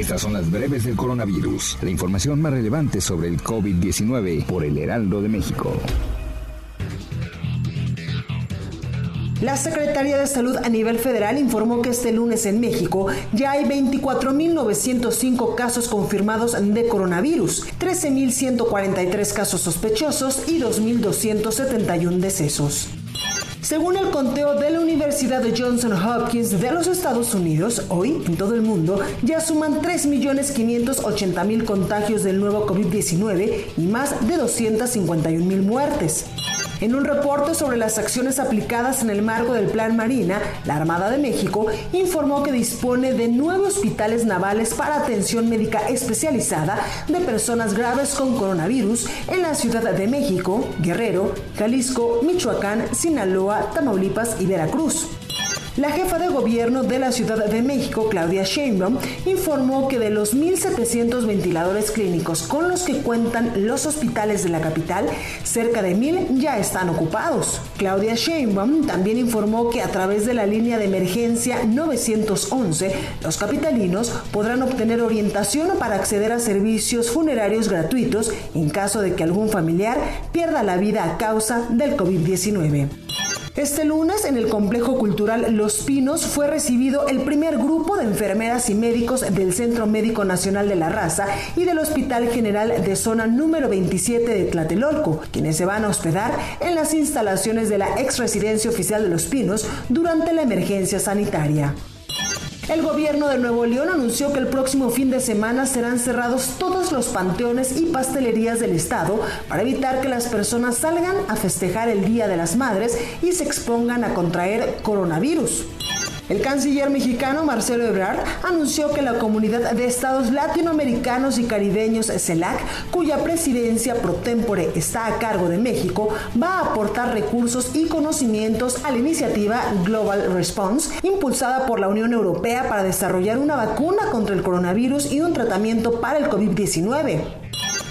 Estas son las breves del coronavirus, la información más relevante sobre el COVID-19 por el Heraldo de México. La Secretaría de Salud a nivel federal informó que este lunes en México ya hay 24.905 casos confirmados de coronavirus, 13.143 casos sospechosos y 2.271 decesos. Según el conteo de la Universidad de Johnson Hopkins de los Estados Unidos, hoy en todo el mundo ya suman 3.580.000 contagios del nuevo COVID-19 y más de 251.000 muertes. En un reporte sobre las acciones aplicadas en el marco del Plan Marina, la Armada de México informó que dispone de nueve hospitales navales para atención médica especializada de personas graves con coronavirus en la Ciudad de México, Guerrero, Jalisco, Michoacán, Sinaloa, Tamaulipas y Veracruz. La jefa de gobierno de la Ciudad de México, Claudia Sheinbaum, informó que de los 1.700 ventiladores clínicos con los que cuentan los hospitales de la capital, cerca de 1.000 ya están ocupados. Claudia Sheinbaum también informó que a través de la línea de emergencia 911, los capitalinos podrán obtener orientación para acceder a servicios funerarios gratuitos en caso de que algún familiar pierda la vida a causa del COVID-19. Este lunes en el Complejo Cultural Los Pinos fue recibido el primer grupo de enfermeras y médicos del Centro Médico Nacional de la Raza y del Hospital General de Zona número 27 de Tlatelolco, quienes se van a hospedar en las instalaciones de la ex residencia oficial de Los Pinos durante la emergencia sanitaria. El gobierno de Nuevo León anunció que el próximo fin de semana serán cerrados todos los panteones y pastelerías del estado para evitar que las personas salgan a festejar el Día de las Madres y se expongan a contraer coronavirus. El canciller mexicano Marcelo Ebrard anunció que la comunidad de estados latinoamericanos y caribeños CELAC, cuya presidencia pro tempore está a cargo de México, va a aportar recursos y conocimientos a la iniciativa Global Response, impulsada por la Unión Europea para desarrollar una vacuna contra el coronavirus y un tratamiento para el COVID-19.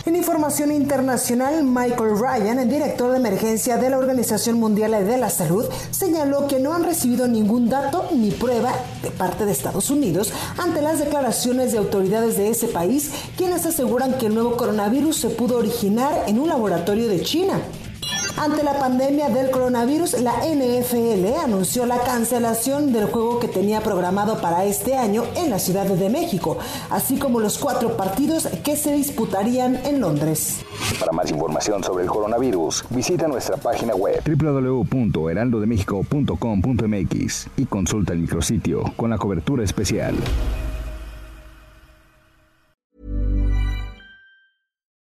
En información internacional, Michael Ryan, el director de emergencia de la Organización Mundial de la Salud, señaló que no han recibido ningún dato ni prueba de parte de Estados Unidos ante las declaraciones de autoridades de ese país, quienes aseguran que el nuevo coronavirus se pudo originar en un laboratorio de China. Ante la pandemia del coronavirus, la NFL anunció la cancelación del juego que tenía programado para este año en la Ciudad de México, así como los cuatro partidos que se disputarían en Londres. Para más información sobre el coronavirus, visita nuestra página web www.heraldodemexico.com.mx y consulta el micrositio con la cobertura especial.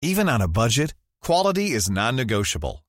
Even on a budget, quality is non-negotiable.